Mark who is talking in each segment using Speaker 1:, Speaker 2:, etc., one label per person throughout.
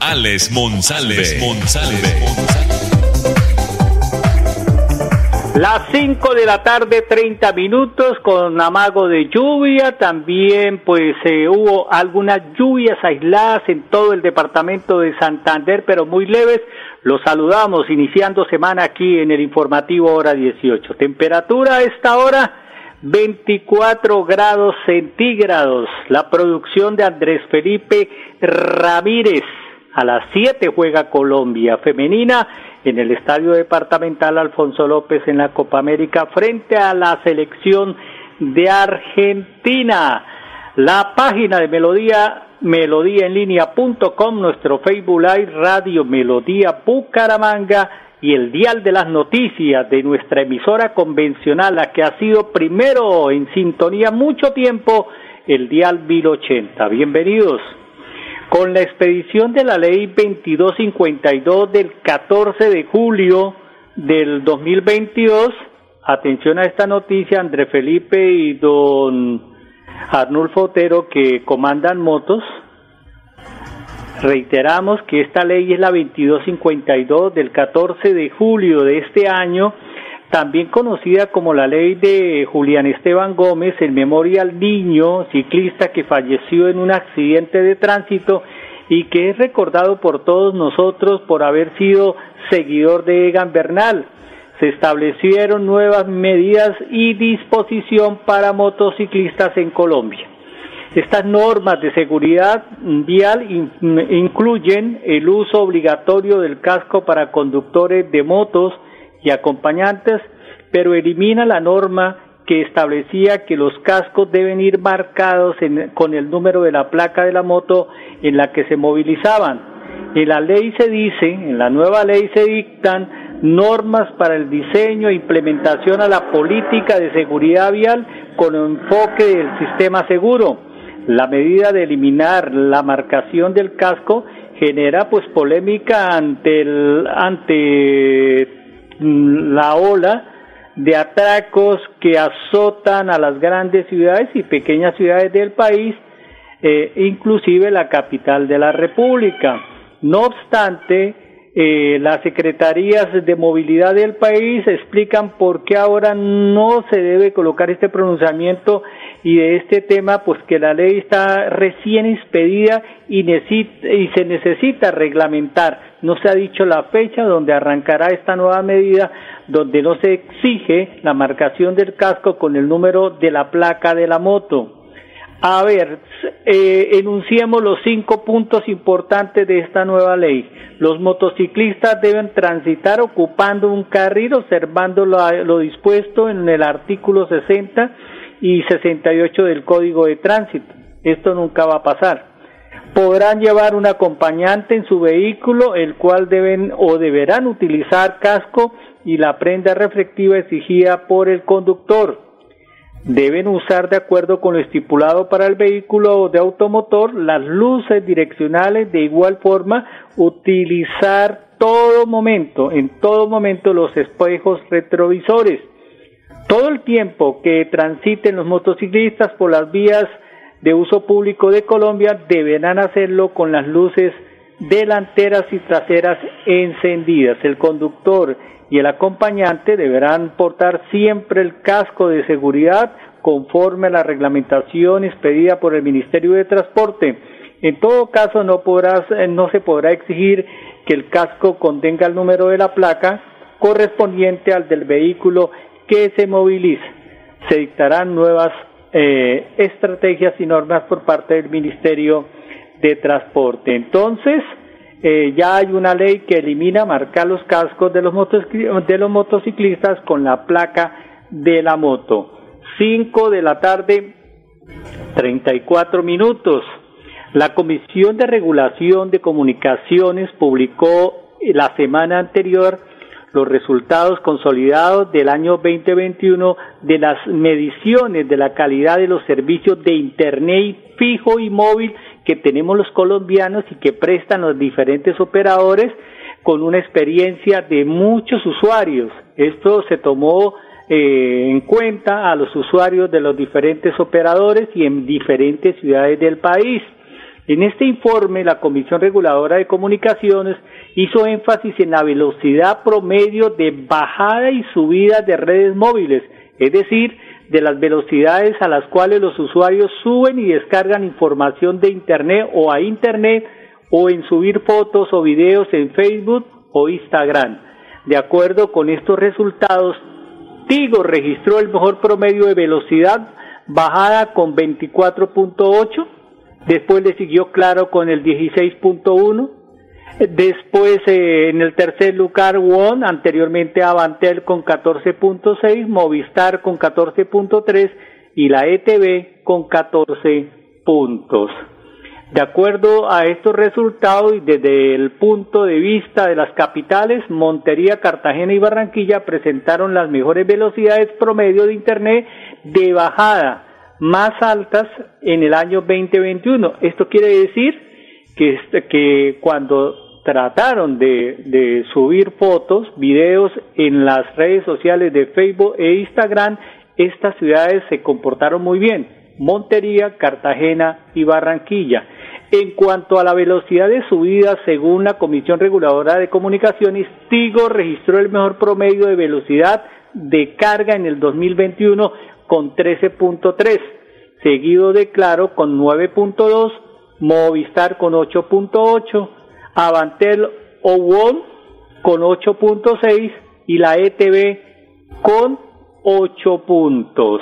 Speaker 1: Alex Monsalve.
Speaker 2: Las 5 de la tarde, 30 minutos, con amago de lluvia. También, pues, eh, hubo algunas lluvias aisladas en todo el departamento de Santander, pero muy leves. Los saludamos, iniciando semana aquí en el informativo hora 18. Temperatura a esta hora, 24 grados centígrados. La producción de Andrés Felipe Ramírez. A las 7 juega Colombia femenina en el Estadio Departamental Alfonso López en la Copa América frente a la selección de Argentina. La página de Melodía, melodíaenlínea.com, nuestro Facebook Live, Radio Melodía Bucaramanga y el dial de las noticias de nuestra emisora convencional, la que ha sido primero en sintonía mucho tiempo, el dial 1080. Bienvenidos. Con la expedición de la ley 2252 del 14 de julio del 2022, atención a esta noticia, André Felipe y don Arnulfo Otero que comandan motos, reiteramos que esta ley es la 2252 del 14 de julio de este año también conocida como la ley de Julián Esteban Gómez, en memoria al niño ciclista que falleció en un accidente de tránsito y que es recordado por todos nosotros por haber sido seguidor de Egan Bernal. Se establecieron nuevas medidas y disposición para motociclistas en Colombia. Estas normas de seguridad vial incluyen el uso obligatorio del casco para conductores de motos, y acompañantes, pero elimina la norma que establecía que los cascos deben ir marcados con el número de la placa de la moto en la que se movilizaban. En la ley se dice, en la nueva ley se dictan normas para el diseño e implementación a la política de seguridad vial con enfoque del sistema seguro. La medida de eliminar la marcación del casco genera pues polémica ante el, ante la ola de atracos que azotan a las grandes ciudades y pequeñas ciudades del país, eh, inclusive la capital de la República. No obstante, eh, las secretarías de movilidad del país explican por qué ahora no se debe colocar este pronunciamiento y de este tema, pues que la ley está recién expedida y, y se necesita reglamentar no se ha dicho la fecha donde arrancará esta nueva medida, donde no se exige la marcación del casco con el número de la placa de la moto. A ver, eh, enunciemos los cinco puntos importantes de esta nueva ley. Los motociclistas deben transitar ocupando un carril observando lo dispuesto en el artículo 60 y 68 del Código de Tránsito. Esto nunca va a pasar podrán llevar un acompañante en su vehículo, el cual deben o deberán utilizar casco y la prenda reflectiva exigida por el conductor. Deben usar de acuerdo con lo estipulado para el vehículo de automotor las luces direccionales, de igual forma utilizar todo momento, en todo momento los espejos retrovisores. Todo el tiempo que transiten los motociclistas por las vías de uso público de Colombia deberán hacerlo con las luces delanteras y traseras encendidas. El conductor y el acompañante deberán portar siempre el casco de seguridad conforme a la reglamentación expedida por el Ministerio de Transporte. En todo caso, no, podrás, eh, no se podrá exigir que el casco contenga el número de la placa correspondiente al del vehículo que se moviliza. Se dictarán nuevas eh, estrategias y normas por parte del Ministerio de Transporte. Entonces, eh, ya hay una ley que elimina marcar los cascos de los, de los motociclistas con la placa de la moto. 5 de la tarde, 34 minutos. La Comisión de Regulación de Comunicaciones publicó la semana anterior los resultados consolidados del año 2021 de las mediciones de la calidad de los servicios de Internet fijo y móvil que tenemos los colombianos y que prestan los diferentes operadores con una experiencia de muchos usuarios. Esto se tomó eh, en cuenta a los usuarios de los diferentes operadores y en diferentes ciudades del país. En este informe, la Comisión Reguladora de Comunicaciones hizo énfasis en la velocidad promedio de bajada y subida de redes móviles, es decir, de las velocidades a las cuales los usuarios suben y descargan información de Internet o a Internet o en subir fotos o videos en Facebook o Instagram. De acuerdo con estos resultados, Tigo registró el mejor promedio de velocidad bajada con 24.8, después le siguió Claro con el 16.1, después eh, en el tercer lugar One, anteriormente Avantel con 14.6, Movistar con 14.3 y la ETV con 14 puntos. De acuerdo a estos resultados y desde el punto de vista de las capitales, Montería, Cartagena y Barranquilla presentaron las mejores velocidades promedio de Internet de bajada más altas en el año 2021. Esto quiere decir que, este, que cuando trataron de, de subir fotos, videos en las redes sociales de Facebook e Instagram, estas ciudades se comportaron muy bien. Montería, Cartagena y Barranquilla. En cuanto a la velocidad de subida, según la Comisión Reguladora de Comunicaciones, Tigo registró el mejor promedio de velocidad de carga en el 2021 con 13.3, seguido de Claro con 9.2, Movistar con 8.8, Avantel o con 8.6 y la ETV con 8 puntos.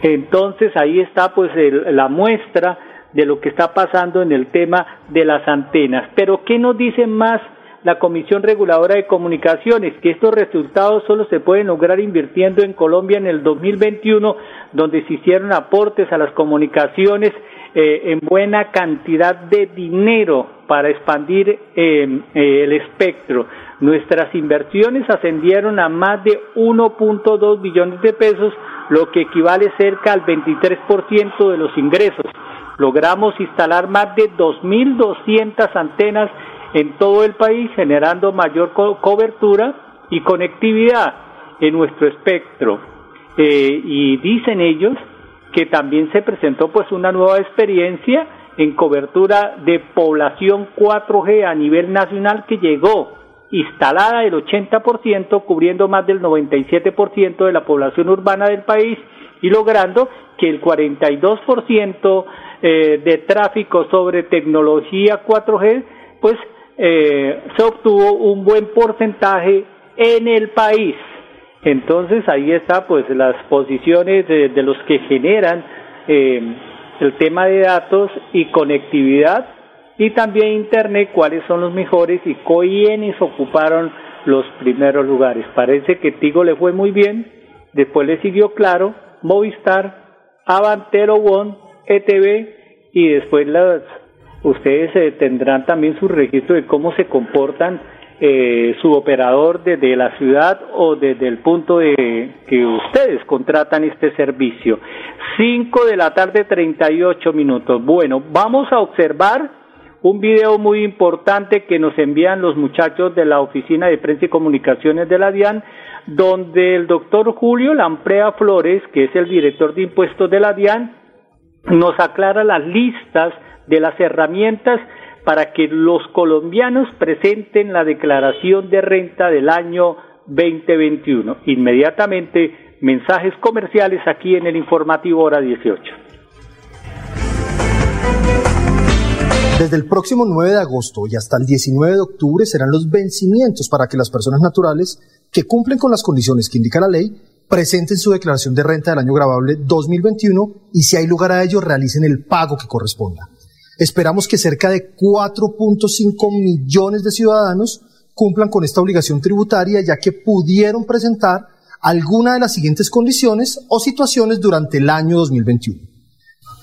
Speaker 2: Entonces ahí está pues la muestra de lo que está pasando en el tema de las antenas. Pero ¿qué nos dice más la Comisión Reguladora de Comunicaciones? Que estos resultados solo se pueden lograr invirtiendo en Colombia en el 2021, donde se hicieron aportes a las comunicaciones eh, en buena cantidad de dinero para expandir eh, el espectro. Nuestras inversiones ascendieron a más de 1.2 billones de pesos, lo que equivale cerca al 23% de los ingresos logramos instalar más de 2.200 antenas en todo el país, generando mayor cobertura y conectividad en nuestro espectro. Eh, y dicen ellos que también se presentó pues una nueva experiencia en cobertura de población 4G a nivel nacional que llegó instalada el 80%, cubriendo más del 97% de la población urbana del país y logrando que el 42% eh, de tráfico sobre tecnología 4G, pues eh, se obtuvo un buen porcentaje en el país. Entonces ahí está pues las posiciones de, los que generan eh, el tema de datos y conectividad y también Internet, cuáles son los mejores y quiénes ocuparon los primeros lugares. Parece que Tigo le fue muy bien, después le siguió Claro, Movistar, Avantero One ETV y después las, ustedes eh, tendrán también su registro de cómo se comportan eh, su operador desde la ciudad o desde el punto de que ustedes contratan este servicio. 5 de la tarde 38 minutos. Bueno, vamos a observar un video muy importante que nos envían los muchachos de la Oficina de Prensa y Comunicaciones de la DIAN, donde el doctor Julio Lamprea Flores, que es el director de impuestos de la DIAN, nos aclara las listas de las herramientas para que los colombianos presenten la declaración de renta del año 2021. Inmediatamente, mensajes comerciales aquí en el informativo hora 18.
Speaker 3: Desde el próximo 9 de agosto y hasta el 19 de octubre serán los vencimientos para que las personas naturales que cumplen con las condiciones que indica la ley presenten su declaración de renta del año grabable 2021 y si hay lugar a ello realicen el pago que corresponda. Esperamos que cerca de 4.5 millones de ciudadanos cumplan con esta obligación tributaria ya que pudieron presentar alguna de las siguientes condiciones o situaciones durante el año 2021.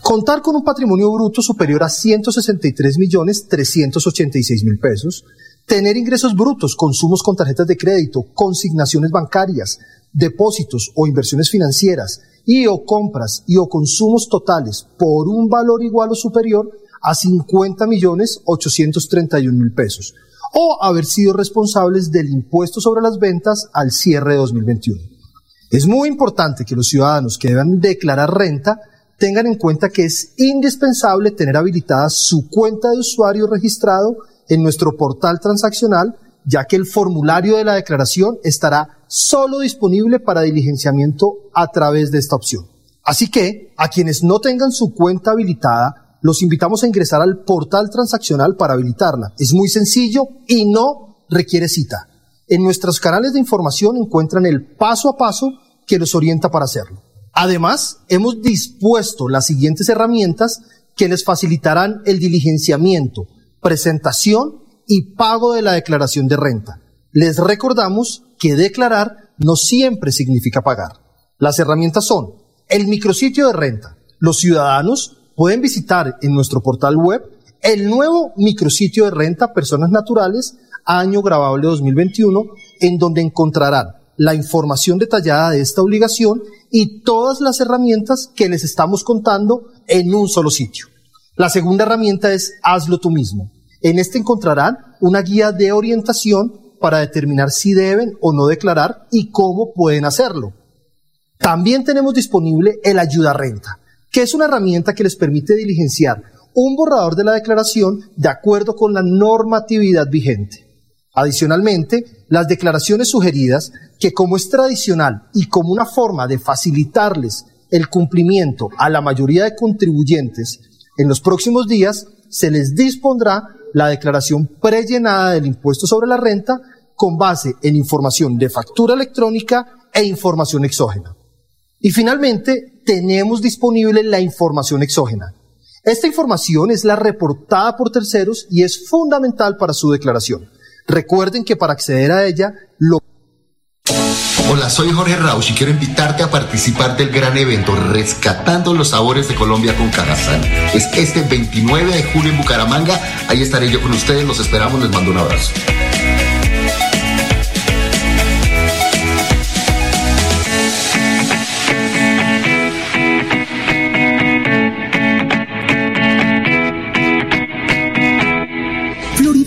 Speaker 3: Contar con un patrimonio bruto superior a 163 millones 386 mil pesos, tener ingresos brutos, consumos con tarjetas de crédito, consignaciones bancarias, depósitos o inversiones financieras y o compras y o consumos totales por un valor igual o superior a 50 millones 831 mil pesos o haber sido responsables del impuesto sobre las ventas al cierre de 2021. Es muy importante que los ciudadanos que deban declarar renta tengan en cuenta que es indispensable tener habilitada su cuenta de usuario registrado en nuestro portal transaccional, ya que el formulario de la declaración estará solo disponible para diligenciamiento a través de esta opción. Así que, a quienes no tengan su cuenta habilitada, los invitamos a ingresar al portal transaccional para habilitarla. Es muy sencillo y no requiere cita. En nuestros canales de información encuentran el paso a paso que los orienta para hacerlo. Además, hemos dispuesto las siguientes herramientas que les facilitarán el diligenciamiento, presentación y pago de la declaración de renta. Les recordamos que declarar no siempre significa pagar. Las herramientas son el micrositio de renta. Los ciudadanos pueden visitar en nuestro portal web el nuevo micrositio de renta Personas Naturales, año grabable 2021, en donde encontrarán la información detallada de esta obligación y todas las herramientas que les estamos contando en un solo sitio. La segunda herramienta es Hazlo tú mismo. En este encontrarán una guía de orientación para determinar si deben o no declarar y cómo pueden hacerlo. También tenemos disponible el Ayuda Renta, que es una herramienta que les permite diligenciar un borrador de la declaración de acuerdo con la normatividad vigente. Adicionalmente, las declaraciones sugeridas, que como es tradicional y como una forma de facilitarles el cumplimiento a la mayoría de contribuyentes, en los próximos días se les dispondrá la declaración prellenada del impuesto sobre la renta con base en información de factura electrónica e información exógena. Y finalmente, tenemos disponible la información exógena. Esta información es la reportada por terceros y es fundamental para su declaración. Recuerden que para acceder a ella, lo
Speaker 4: Hola, soy Jorge Rausch y quiero invitarte a participar del gran evento Rescatando los Sabores de Colombia con Cajazán. Es este 29 de julio en Bucaramanga. Ahí estaré yo con ustedes. Los esperamos. Les mando un abrazo.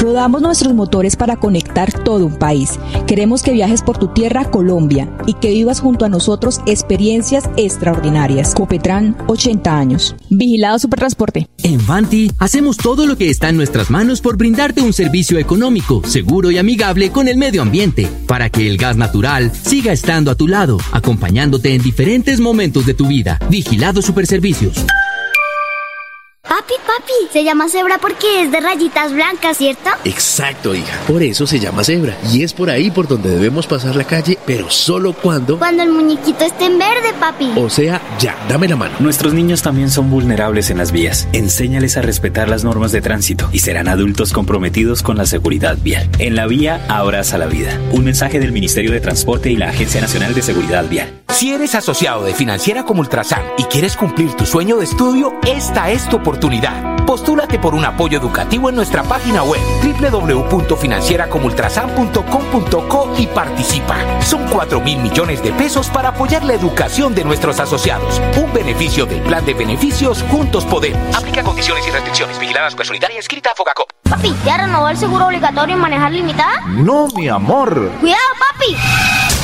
Speaker 5: Rodamos nuestros motores para conectar todo un país. Queremos que viajes por tu tierra, Colombia, y que vivas junto a nosotros experiencias extraordinarias. Copetran, 80 años. Vigilado Supertransporte.
Speaker 6: En Vanti hacemos todo lo que está en nuestras manos por brindarte un servicio económico, seguro y amigable con el medio ambiente, para que el gas natural siga estando a tu lado, acompañándote en diferentes momentos de tu vida. Vigilado Superservicios.
Speaker 7: Papi, papi, se llama cebra porque es de rayitas blancas, ¿cierto?
Speaker 8: Exacto, hija. Por eso se llama cebra. Y es por ahí por donde debemos pasar la calle, pero solo cuando...
Speaker 7: Cuando el muñequito esté en verde, papi.
Speaker 8: O sea, ya, dame la mano.
Speaker 9: Nuestros niños también son vulnerables en las vías. Enséñales a respetar las normas de tránsito y serán adultos comprometidos con la seguridad vial. En la vía, abraza la vida. Un mensaje del Ministerio de Transporte y la Agencia Nacional de Seguridad Vial.
Speaker 10: Si eres asociado de Financiera como Ultrasan y quieres cumplir tu sueño de estudio, esta es tu oportunidad. Postúlate por un apoyo educativo en nuestra página web www.financieracomultrasan.com.co y participa. Son 4 mil millones de pesos para apoyar la educación de nuestros asociados. Un beneficio del plan de beneficios Juntos Podemos. Aplica condiciones y restricciones. Vigilada Supersolidaria escrita a Fogacop.
Speaker 7: Papi, ¿ya renovó el seguro obligatorio y manejar limitada?
Speaker 11: No, mi amor.
Speaker 7: Cuidado, papi.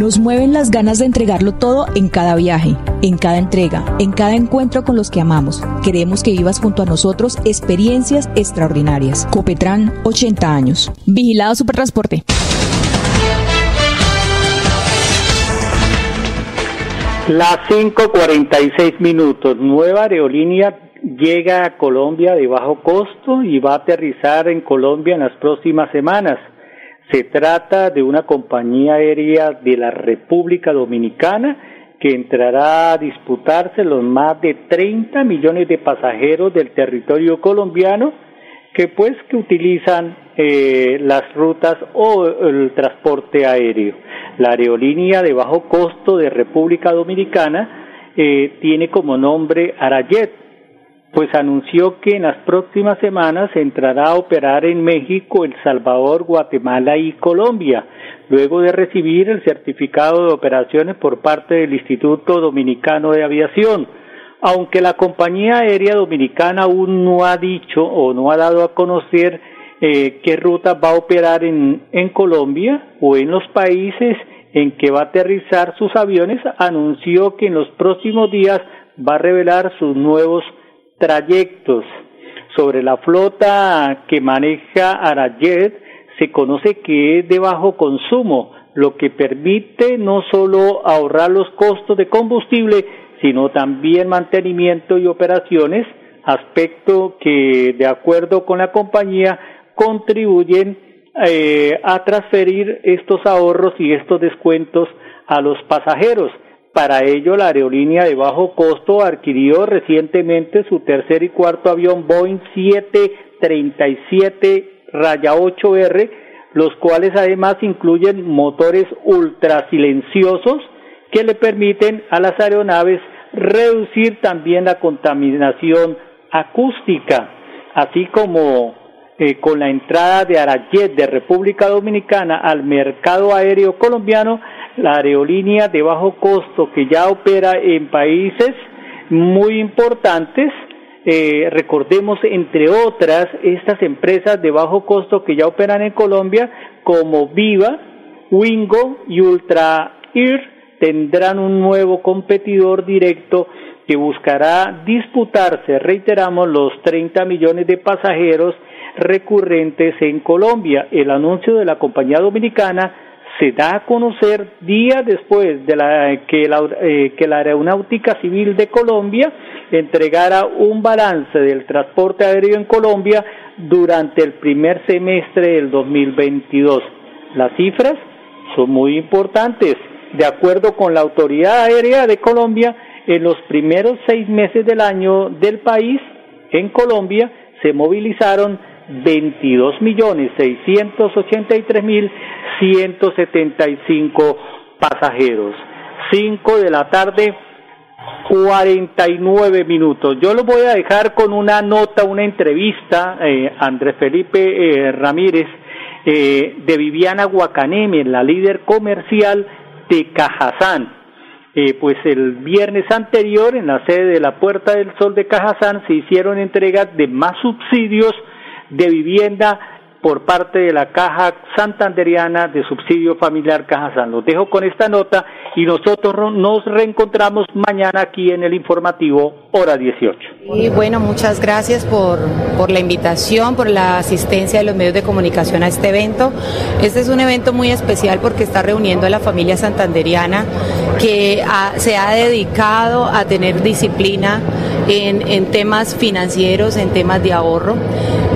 Speaker 5: Nos mueven las ganas de entregarlo todo en cada viaje, en cada entrega, en cada encuentro con los que amamos. Queremos que vivas junto a nosotros experiencias extraordinarias. Copetran, 80 años. Vigilado Supertransporte.
Speaker 2: Las 5:46 minutos. Nueva aerolínea llega a Colombia de bajo costo y va a aterrizar en Colombia en las próximas semanas. Se trata de una compañía aérea de la República Dominicana que entrará a disputarse los más de 30 millones de pasajeros del territorio colombiano que pues que utilizan eh, las rutas o el transporte aéreo. La aerolínea de bajo costo de República Dominicana eh, tiene como nombre Arayet pues anunció que en las próximas semanas entrará a operar en México, El Salvador, Guatemala y Colombia, luego de recibir el certificado de operaciones por parte del Instituto Dominicano de Aviación. Aunque la compañía aérea dominicana aún no ha dicho o no ha dado a conocer eh, qué ruta va a operar en, en Colombia o en los países en que va a aterrizar sus aviones, anunció que en los próximos días va a revelar sus nuevos trayectos. Sobre la flota que maneja Arayet se conoce que es de bajo consumo, lo que permite no solo ahorrar los costos de combustible, sino también mantenimiento y operaciones, aspecto que, de acuerdo con la compañía, contribuyen eh, a transferir estos ahorros y estos descuentos a los pasajeros. Para ello, la aerolínea de bajo costo adquirió recientemente su tercer y cuarto avión Boeing 737 raya 8R, los cuales además incluyen motores ultra silenciosos que le permiten a las aeronaves reducir también la contaminación acústica, así como eh, con la entrada de Arayet de República Dominicana al mercado aéreo colombiano, la aerolínea de bajo costo que ya opera en países muy importantes. Eh, recordemos, entre otras, estas empresas de bajo costo que ya operan en Colombia, como Viva, Wingo y Ultra Air, tendrán un nuevo competidor directo que buscará disputarse, reiteramos, los 30 millones de pasajeros recurrentes en Colombia. El anuncio de la compañía dominicana se da a conocer días después de la, que, la, eh, que la Aeronáutica Civil de Colombia entregara un balance del transporte aéreo en Colombia durante el primer semestre del 2022. Las cifras son muy importantes. De acuerdo con la Autoridad Aérea de Colombia, en los primeros seis meses del año del país, en Colombia, se movilizaron 22 millones 683 mil 175 pasajeros. 5 de la tarde, 49 minutos. Yo lo voy a dejar con una nota, una entrevista, eh, Andrés Felipe eh, Ramírez, eh, de Viviana Guacaneme, la líder comercial de Cajazán. eh, pues el viernes anterior en la sede de la Puerta del Sol de Cajazán se hicieron entregas de más subsidios de vivienda por parte de la Caja Santanderiana de Subsidio Familiar Caja San. Los dejo con esta nota y nosotros nos reencontramos mañana aquí en el informativo Hora 18.
Speaker 12: Y bueno, muchas gracias por, por la invitación, por la asistencia de los medios de comunicación a este evento. Este es un evento muy especial porque está reuniendo a la familia santanderiana que se ha dedicado a tener disciplina en, en temas financieros, en temas de ahorro.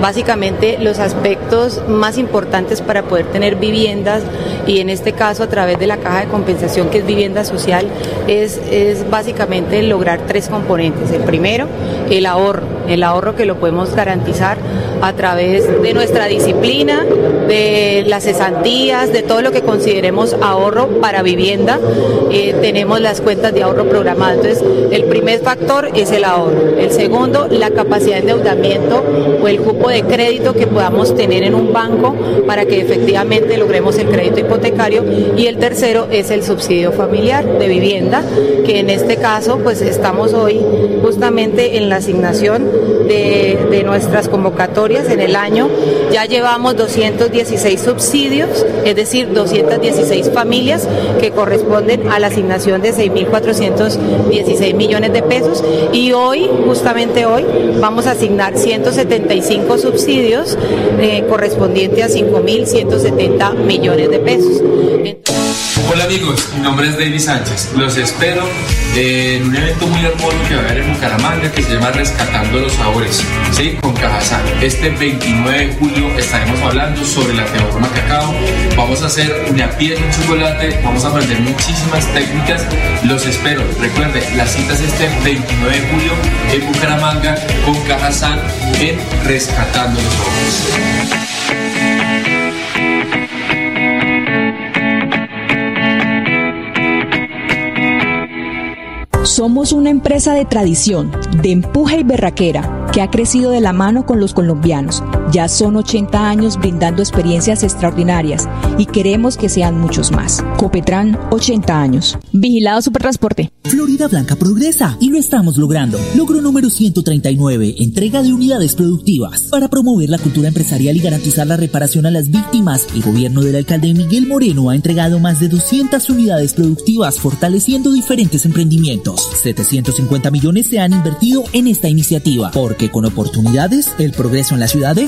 Speaker 12: Básicamente los aspectos más importantes para poder tener viviendas y en este caso a través de la caja de compensación que es vivienda social es, es básicamente lograr tres componentes. El primero, el ahorro, el ahorro que lo podemos garantizar a través de nuestra disciplina, de las cesantías, de todo lo que consideremos ahorro para vivienda. Eh, tenemos las cuentas de ahorro programadas. Entonces, el primer factor es el ahorro. El segundo, la capacidad de endeudamiento o el cupo de crédito que podamos tener en un banco para que efectivamente logremos el crédito hipotecario. Y el tercero es el subsidio familiar de vivienda, que en este caso, pues estamos hoy justamente en la asignación de, nuestras convocatorias en el año. Ya llevamos 216 subsidios, es decir, 216 familias que corresponden a la asignación de 6.416 millones de pesos y hoy, justamente hoy, vamos a asignar 175 subsidios eh, correspondientes a 5.170 millones de pesos.
Speaker 13: Hola amigos, mi nombre es David Sánchez. Los espero en un evento muy hermoso que va a haber en Bucaramanga que se llama Rescatando los Sabores, ¿sí? con Cajazán. Este 29 de julio estaremos hablando sobre la teorema cacao. Vamos a hacer una pieza en chocolate, vamos a aprender muchísimas técnicas. Los espero. Recuerden, la cita es este 29 de julio en Bucaramanga con Cajazán en Rescatando los Sabores.
Speaker 5: Somos una empresa de tradición, de empuje y berraquera, que ha crecido de la mano con los colombianos. Ya son 80 años brindando experiencias extraordinarias y queremos que sean muchos más. Copetran, 80 años. Vigilado Supertransporte.
Speaker 14: Florida Blanca progresa y lo estamos logrando. Logro número 139, entrega de unidades productivas. Para promover la cultura empresarial y garantizar la reparación a las víctimas, el gobierno del alcalde Miguel Moreno ha entregado más de 200 unidades productivas fortaleciendo diferentes emprendimientos. 750 millones se han invertido en esta iniciativa, porque con oportunidades, el progreso en la ciudad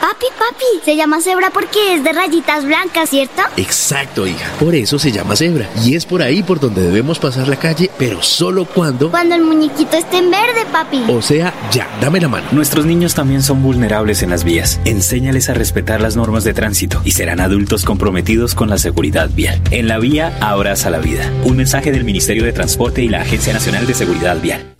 Speaker 7: Papi, papi, se llama cebra porque es de rayitas blancas, ¿cierto?
Speaker 8: Exacto, hija. Por eso se llama cebra. Y es por ahí por donde debemos pasar la calle, pero solo cuando...
Speaker 7: Cuando el muñequito esté en verde, papi.
Speaker 8: O sea, ya, dame la mano.
Speaker 9: Nuestros niños también son vulnerables en las vías. Enséñales a respetar las normas de tránsito y serán adultos comprometidos con la seguridad vial. En la vía, abraza la vida. Un mensaje del Ministerio de Transporte y la Agencia Nacional de Seguridad Vial.